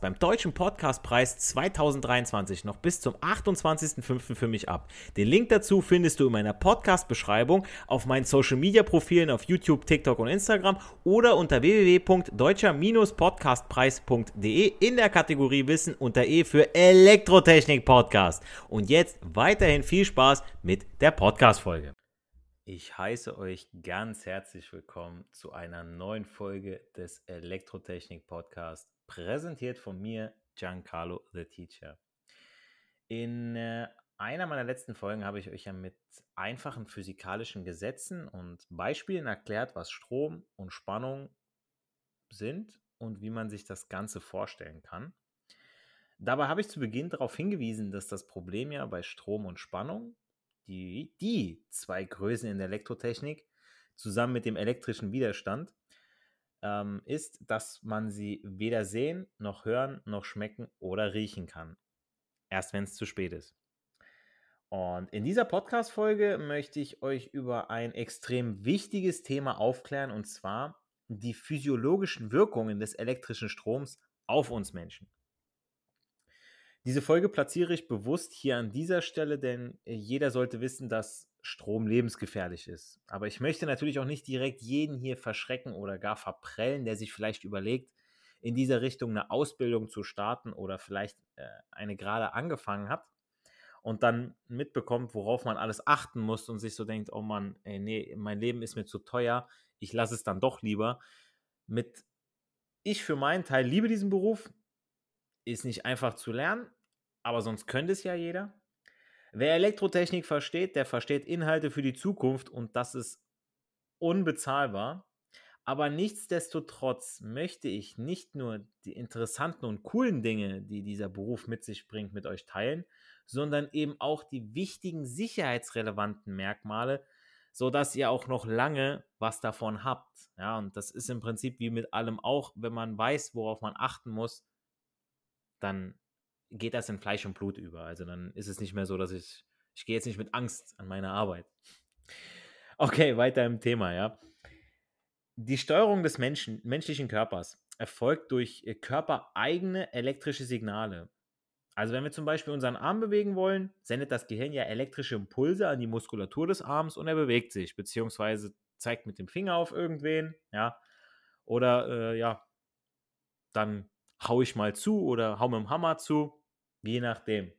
beim Deutschen Podcastpreis 2023 noch bis zum 28.05. für mich ab. Den Link dazu findest du in meiner Podcast-Beschreibung auf meinen Social-Media-Profilen auf YouTube, TikTok und Instagram oder unter www.deutscher-podcastpreis.de in der Kategorie Wissen unter E für Elektrotechnik-Podcast. Und jetzt weiterhin viel Spaß mit der Podcast-Folge. Ich heiße euch ganz herzlich willkommen zu einer neuen Folge des Elektrotechnik Podcasts, präsentiert von mir, Giancarlo the Teacher. In äh, einer meiner letzten Folgen habe ich euch ja mit einfachen physikalischen Gesetzen und Beispielen erklärt, was Strom und Spannung sind und wie man sich das Ganze vorstellen kann. Dabei habe ich zu Beginn darauf hingewiesen, dass das Problem ja bei Strom und Spannung die, die zwei Größen in der Elektrotechnik zusammen mit dem elektrischen Widerstand ähm, ist, dass man sie weder sehen, noch hören, noch schmecken oder riechen kann. Erst wenn es zu spät ist. Und in dieser Podcast-Folge möchte ich euch über ein extrem wichtiges Thema aufklären und zwar die physiologischen Wirkungen des elektrischen Stroms auf uns Menschen. Diese Folge platziere ich bewusst hier an dieser Stelle, denn jeder sollte wissen, dass Strom lebensgefährlich ist. Aber ich möchte natürlich auch nicht direkt jeden hier verschrecken oder gar verprellen, der sich vielleicht überlegt, in dieser Richtung eine Ausbildung zu starten oder vielleicht äh, eine gerade angefangen hat und dann mitbekommt, worauf man alles achten muss und sich so denkt, oh Mann, ey, nee, mein Leben ist mir zu teuer, ich lasse es dann doch lieber. Mit ich für meinen Teil liebe diesen Beruf, ist nicht einfach zu lernen, aber sonst könnte es ja jeder. Wer Elektrotechnik versteht, der versteht Inhalte für die Zukunft und das ist unbezahlbar. Aber nichtsdestotrotz möchte ich nicht nur die interessanten und coolen Dinge, die dieser Beruf mit sich bringt, mit euch teilen, sondern eben auch die wichtigen sicherheitsrelevanten Merkmale, sodass ihr auch noch lange was davon habt. Ja, und das ist im Prinzip wie mit allem auch, wenn man weiß, worauf man achten muss, dann geht das in Fleisch und Blut über. Also dann ist es nicht mehr so, dass ich, ich gehe jetzt nicht mit Angst an meine Arbeit. Okay, weiter im Thema, ja. Die Steuerung des Menschen, menschlichen Körpers erfolgt durch äh, körpereigene elektrische Signale. Also wenn wir zum Beispiel unseren Arm bewegen wollen, sendet das Gehirn ja elektrische Impulse an die Muskulatur des Arms und er bewegt sich, beziehungsweise zeigt mit dem Finger auf irgendwen, ja. Oder äh, ja, dann hau ich mal zu oder hau mit dem Hammer zu, je nachdem.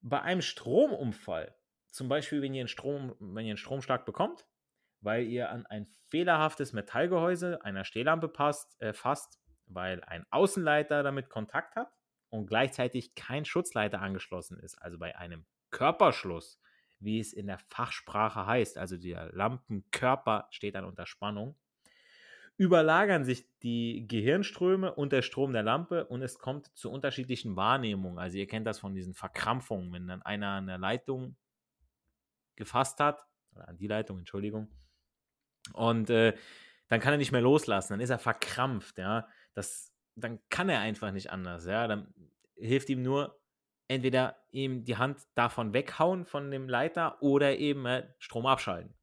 Bei einem Stromunfall, zum Beispiel, wenn ihr einen, Strom, wenn ihr einen Stromschlag bekommt, weil ihr an ein fehlerhaftes Metallgehäuse einer Stehlampe passt, äh, fasst, weil ein Außenleiter damit Kontakt hat und gleichzeitig kein Schutzleiter angeschlossen ist, also bei einem Körperschluss, wie es in der Fachsprache heißt, also der Lampenkörper steht dann unter Spannung, überlagern sich die Gehirnströme und der Strom der Lampe und es kommt zu unterschiedlichen Wahrnehmungen. Also ihr kennt das von diesen Verkrampfungen, wenn dann einer an der Leitung gefasst hat, oder an die Leitung, Entschuldigung, und äh, dann kann er nicht mehr loslassen, dann ist er verkrampft, ja. Das, dann kann er einfach nicht anders, ja. Dann hilft ihm nur entweder ihm die Hand davon weghauen von dem Leiter oder eben äh, Strom abschalten.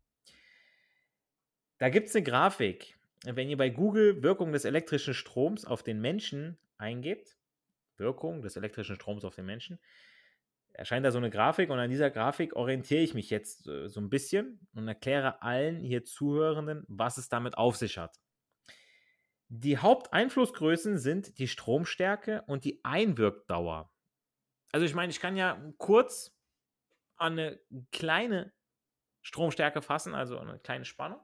Da gibt es eine Grafik, wenn ihr bei Google Wirkung des elektrischen Stroms auf den Menschen eingebt, Wirkung des elektrischen Stroms auf den Menschen, erscheint da so eine Grafik und an dieser Grafik orientiere ich mich jetzt äh, so ein bisschen und erkläre allen hier Zuhörenden, was es damit auf sich hat. Die Haupteinflussgrößen sind die Stromstärke und die Einwirkdauer. Also ich meine, ich kann ja kurz an eine kleine Stromstärke fassen, also eine kleine Spannung.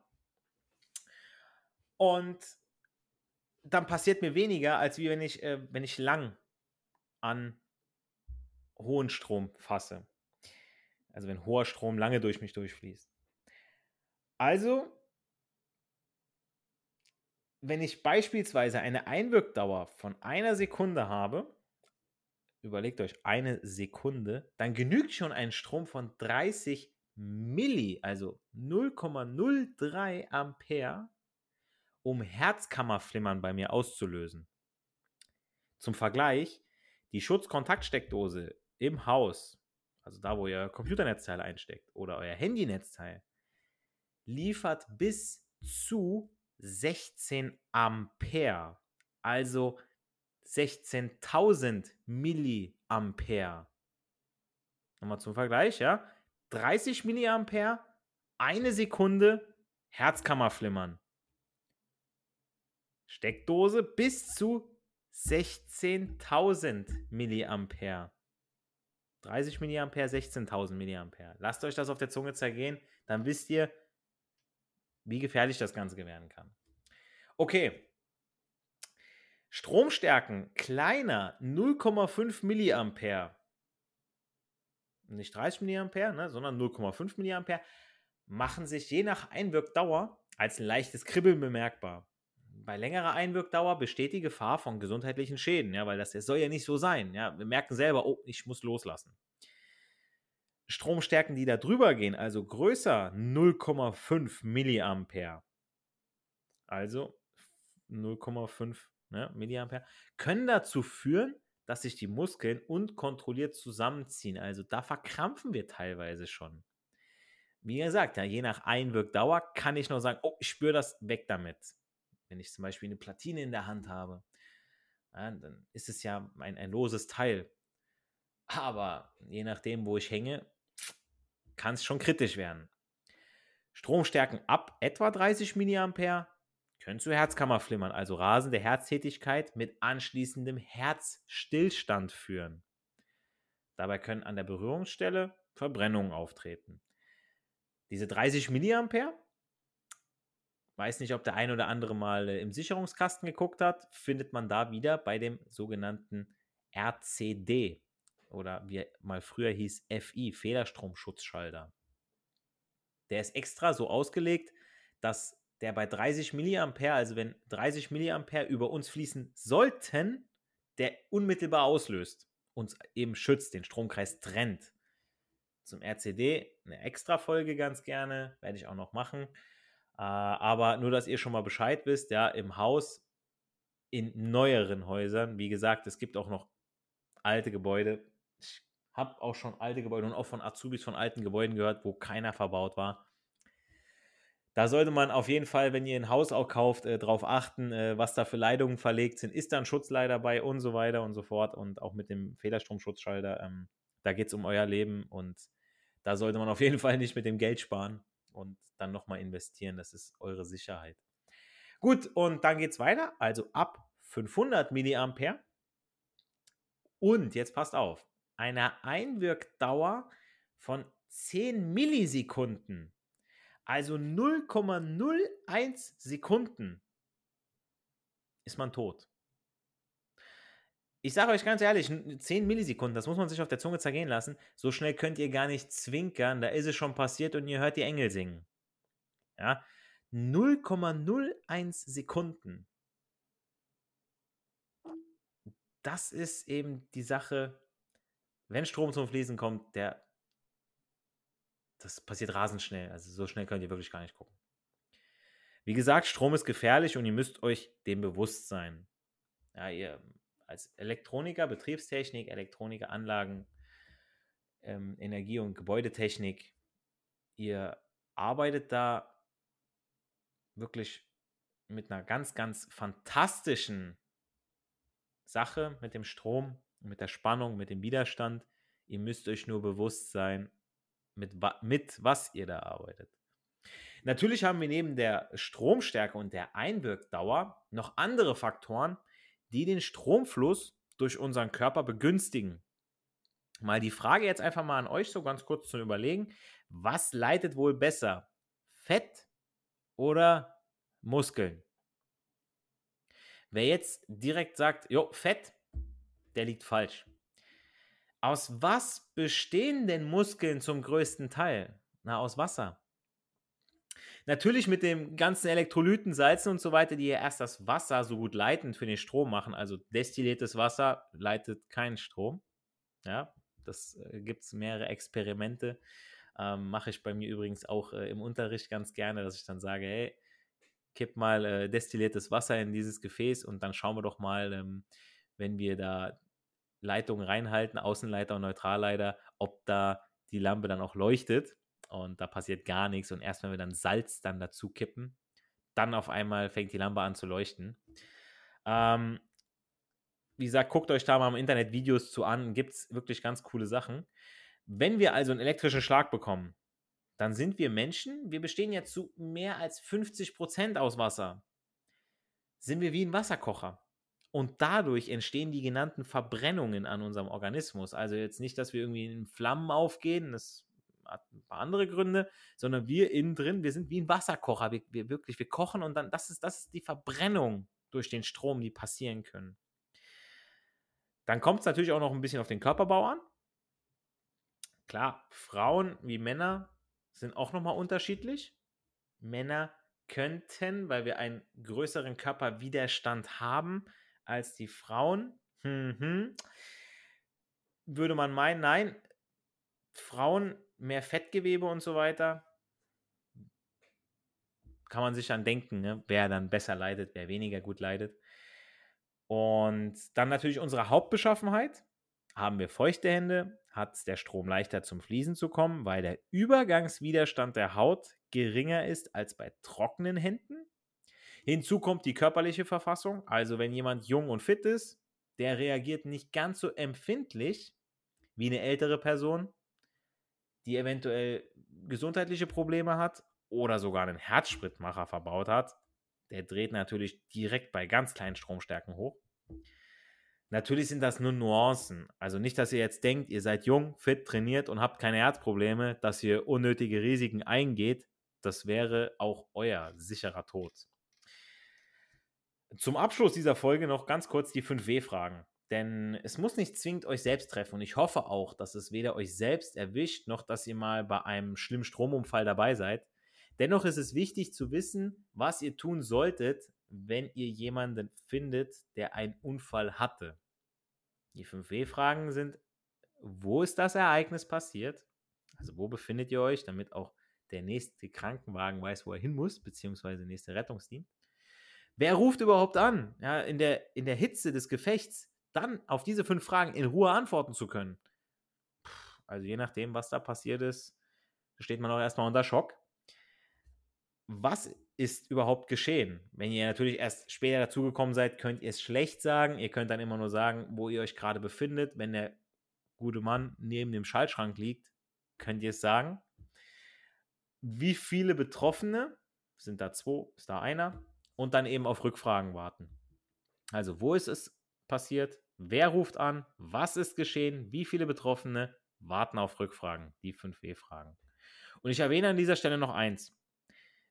Und dann passiert mir weniger, als wie wenn ich, äh, wenn ich lang an hohen Strom fasse. Also wenn hoher Strom lange durch mich durchfließt. Also, wenn ich beispielsweise eine Einwirkdauer von einer Sekunde habe, überlegt euch eine Sekunde, dann genügt schon ein Strom von 30 Milli, also 0,03 Ampere, um Herzkammerflimmern bei mir auszulösen. Zum Vergleich, die Schutzkontaktsteckdose im Haus, also da, wo ihr Computernetzteil einsteckt oder euer Handynetzteil, liefert bis zu 16 Ampere, also 16.000 Milliampere. Nochmal zum Vergleich, ja. 30 Milliampere, eine Sekunde, Herzkammerflimmern. Steckdose bis zu 16.000 Milliampere. 30 Milliampere, 16.000 Milliampere. Lasst euch das auf der Zunge zergehen, dann wisst ihr, wie gefährlich das Ganze werden kann. Okay. Stromstärken kleiner 0,5 Milliampere. Nicht 30 Milliampere, ne, sondern 0,5 Milliampere machen sich je nach Einwirkdauer als leichtes Kribbeln bemerkbar bei längerer Einwirkdauer besteht die Gefahr von gesundheitlichen Schäden, ja, weil das, das soll ja nicht so sein. Ja. Wir merken selber, oh, ich muss loslassen. Stromstärken, die da drüber gehen, also größer 0,5 Milliampere, also 0,5 ne, Milliampere, können dazu führen, dass sich die Muskeln unkontrolliert zusammenziehen. Also da verkrampfen wir teilweise schon. Wie gesagt, ja, je nach Einwirkdauer kann ich nur sagen, oh, ich spüre das weg damit. Wenn ich zum Beispiel eine Platine in der Hand habe, ja, dann ist es ja ein, ein loses Teil. Aber je nachdem, wo ich hänge, kann es schon kritisch werden. Stromstärken ab etwa 30 mA können zu Herzkammerflimmern, also rasende Herztätigkeit mit anschließendem Herzstillstand führen. Dabei können an der Berührungsstelle Verbrennungen auftreten. Diese 30 mA Weiß nicht, ob der ein oder andere mal äh, im Sicherungskasten geguckt hat, findet man da wieder bei dem sogenannten RCD oder wie er mal früher hieß FI, Federstromschutzschalter. Der ist extra so ausgelegt, dass der bei 30 Milliampere, also wenn 30 Milliampere über uns fließen sollten, der unmittelbar auslöst, uns eben schützt, den Stromkreis trennt. Zum RCD eine extra Folge ganz gerne, werde ich auch noch machen. Äh, aber nur, dass ihr schon mal Bescheid wisst, ja, im Haus, in neueren Häusern, wie gesagt, es gibt auch noch alte Gebäude. Ich habe auch schon alte Gebäude und auch von Azubis von alten Gebäuden gehört, wo keiner verbaut war. Da sollte man auf jeden Fall, wenn ihr ein Haus auch kauft, äh, darauf achten, äh, was da für Leitungen verlegt sind. Ist da ein Schutzleiter bei und so weiter und so fort. Und auch mit dem Federstromschutzschalter. Ähm, da geht es um euer Leben und da sollte man auf jeden Fall nicht mit dem Geld sparen und dann nochmal investieren. Das ist eure Sicherheit. Gut, und dann geht es weiter. Also ab 500 Milliampere. Und jetzt passt auf, eine Einwirkdauer von 10 Millisekunden. Also 0,01 Sekunden ist man tot. Ich sage euch ganz ehrlich, 10 Millisekunden, das muss man sich auf der Zunge zergehen lassen. So schnell könnt ihr gar nicht zwinkern, da ist es schon passiert und ihr hört die Engel singen. Ja, 0,01 Sekunden. Das ist eben die Sache, wenn Strom zum Fließen kommt, der das passiert rasend schnell. Also so schnell könnt ihr wirklich gar nicht gucken. Wie gesagt, Strom ist gefährlich und ihr müsst euch dem bewusst sein. Ja, ihr als Elektroniker, Betriebstechnik, Elektroniker, Anlagen, ähm, Energie- und Gebäudetechnik, ihr arbeitet da wirklich mit einer ganz, ganz fantastischen Sache mit dem Strom, mit der Spannung, mit dem Widerstand. Ihr müsst euch nur bewusst sein, mit, mit was ihr da arbeitet. Natürlich haben wir neben der Stromstärke und der Einwirkdauer noch andere Faktoren, die den Stromfluss durch unseren Körper begünstigen. Mal die Frage jetzt einfach mal an euch so ganz kurz zum Überlegen. Was leitet wohl besser? Fett oder Muskeln? Wer jetzt direkt sagt, jo, Fett, der liegt falsch. Aus was bestehen denn Muskeln zum größten Teil? Na, aus Wasser. Natürlich mit dem ganzen Elektrolyten, Salzen und so weiter, die ja erst das Wasser so gut leitend für den Strom machen. Also destilliertes Wasser leitet keinen Strom. Ja, das äh, gibt es mehrere Experimente. Ähm, Mache ich bei mir übrigens auch äh, im Unterricht ganz gerne, dass ich dann sage, hey, kipp mal äh, destilliertes Wasser in dieses Gefäß und dann schauen wir doch mal, ähm, wenn wir da Leitungen reinhalten, Außenleiter und Neutralleiter, ob da die Lampe dann auch leuchtet und da passiert gar nichts und erst wenn wir dann Salz dann dazu kippen, dann auf einmal fängt die Lampe an zu leuchten. Ähm, wie gesagt, guckt euch da mal im Internet Videos zu an, gibt es wirklich ganz coole Sachen. Wenn wir also einen elektrischen Schlag bekommen, dann sind wir Menschen, wir bestehen ja zu mehr als 50 Prozent aus Wasser. Sind wir wie ein Wasserkocher. Und dadurch entstehen die genannten Verbrennungen an unserem Organismus. Also jetzt nicht, dass wir irgendwie in Flammen aufgehen, das hat ein paar andere Gründe, sondern wir innen drin, wir sind wie ein Wasserkocher. Wir, wir wirklich, wir kochen und dann, das ist, das ist die Verbrennung durch den Strom, die passieren können. Dann kommt es natürlich auch noch ein bisschen auf den Körperbau an. Klar, Frauen wie Männer sind auch nochmal unterschiedlich. Männer könnten, weil wir einen größeren Körperwiderstand haben als die Frauen, mhm. würde man meinen, nein, Frauen mehr Fettgewebe und so weiter, kann man sich dann denken, ne, wer dann besser leidet, wer weniger gut leidet. Und dann natürlich unsere Hauptbeschaffenheit. Haben wir feuchte Hände, hat der Strom leichter zum Fließen zu kommen, weil der Übergangswiderstand der Haut geringer ist als bei trockenen Händen. Hinzu kommt die körperliche Verfassung, also wenn jemand jung und fit ist, der reagiert nicht ganz so empfindlich wie eine ältere Person, die eventuell gesundheitliche Probleme hat oder sogar einen Herzspritmacher verbaut hat. Der dreht natürlich direkt bei ganz kleinen Stromstärken hoch. Natürlich sind das nur Nuancen. Also nicht, dass ihr jetzt denkt, ihr seid jung, fit, trainiert und habt keine Herzprobleme, dass ihr unnötige Risiken eingeht. Das wäre auch euer sicherer Tod. Zum Abschluss dieser Folge noch ganz kurz die 5W-Fragen. Denn es muss nicht zwingend euch selbst treffen. Und ich hoffe auch, dass es weder euch selbst erwischt, noch dass ihr mal bei einem schlimmen Stromunfall dabei seid. Dennoch ist es wichtig zu wissen, was ihr tun solltet, wenn ihr jemanden findet, der einen Unfall hatte. Die 5W-Fragen sind, wo ist das Ereignis passiert? Also wo befindet ihr euch, damit auch der nächste Krankenwagen weiß, wo er hin muss, beziehungsweise der nächste Rettungsdienst. Wer ruft überhaupt an? Ja, in, der, in der Hitze des Gefechts dann auf diese fünf Fragen in Ruhe antworten zu können. Also je nachdem, was da passiert ist, steht man auch erstmal unter Schock. Was ist überhaupt geschehen? Wenn ihr natürlich erst später dazugekommen seid, könnt ihr es schlecht sagen. Ihr könnt dann immer nur sagen, wo ihr euch gerade befindet. Wenn der gute Mann neben dem Schaltschrank liegt, könnt ihr es sagen. Wie viele Betroffene? Sind da zwei? Ist da einer? Und dann eben auf Rückfragen warten. Also, wo ist es passiert? Wer ruft an? Was ist geschehen? Wie viele Betroffene warten auf Rückfragen? Die 5W-Fragen. Und ich erwähne an dieser Stelle noch eins.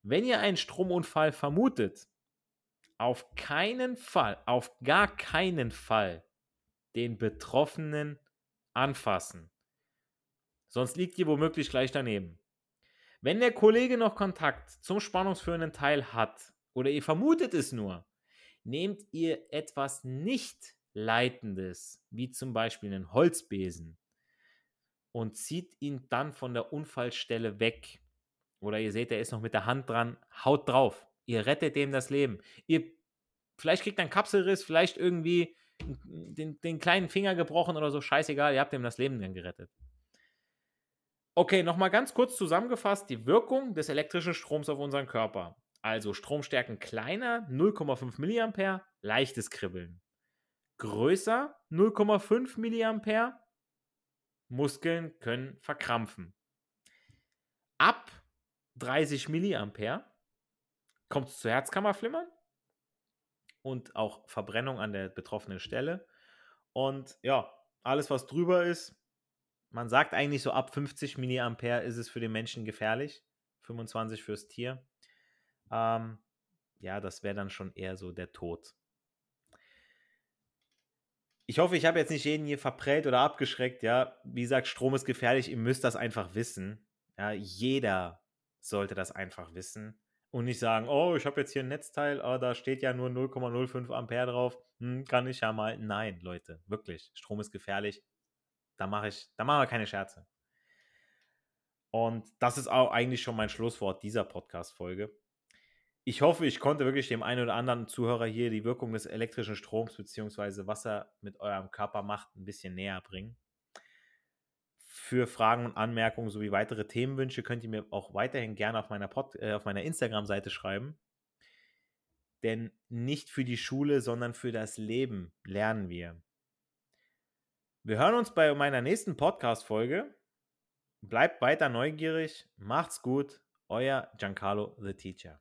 Wenn ihr einen Stromunfall vermutet, auf keinen Fall, auf gar keinen Fall den Betroffenen anfassen. Sonst liegt ihr womöglich gleich daneben. Wenn der Kollege noch Kontakt zum spannungsführenden Teil hat oder ihr vermutet es nur, nehmt ihr etwas nicht Leitendes, wie zum Beispiel einen Holzbesen, und zieht ihn dann von der Unfallstelle weg. Oder ihr seht, er ist noch mit der Hand dran, haut drauf. Ihr rettet dem das Leben. Ihr, vielleicht kriegt er einen Kapselriss, vielleicht irgendwie den, den kleinen Finger gebrochen oder so, scheißegal, ihr habt ihm das Leben dann gerettet. Okay, nochmal ganz kurz zusammengefasst die Wirkung des elektrischen Stroms auf unseren Körper. Also Stromstärken kleiner, 0,5 mA, leichtes Kribbeln. Größer, 0,5 mA, Muskeln können verkrampfen. Ab 30 Milliampere kommt es zu Herzkammerflimmern und auch Verbrennung an der betroffenen Stelle. Und ja, alles, was drüber ist, man sagt eigentlich so ab 50 Milliampere ist es für den Menschen gefährlich, 25 fürs Tier. Ähm, ja, das wäre dann schon eher so der Tod. Ich hoffe, ich habe jetzt nicht jeden hier verprellt oder abgeschreckt, ja. Wie gesagt, Strom ist gefährlich, ihr müsst das einfach wissen. Ja, jeder sollte das einfach wissen und nicht sagen, oh, ich habe jetzt hier ein Netzteil, oh, da steht ja nur 0,05 Ampere drauf, hm, kann ich ja mal. Nein, Leute, wirklich, Strom ist gefährlich. Da mache ich, da machen wir keine Scherze. Und das ist auch eigentlich schon mein Schlusswort dieser Podcast-Folge. Ich hoffe, ich konnte wirklich dem einen oder anderen Zuhörer hier die Wirkung des elektrischen Stroms bzw. was er mit eurem Körper macht, ein bisschen näher bringen. Für Fragen und Anmerkungen sowie weitere Themenwünsche könnt ihr mir auch weiterhin gerne auf meiner, äh, meiner Instagram-Seite schreiben. Denn nicht für die Schule, sondern für das Leben lernen wir. Wir hören uns bei meiner nächsten Podcast-Folge. Bleibt weiter neugierig. Macht's gut. Euer Giancarlo the Teacher.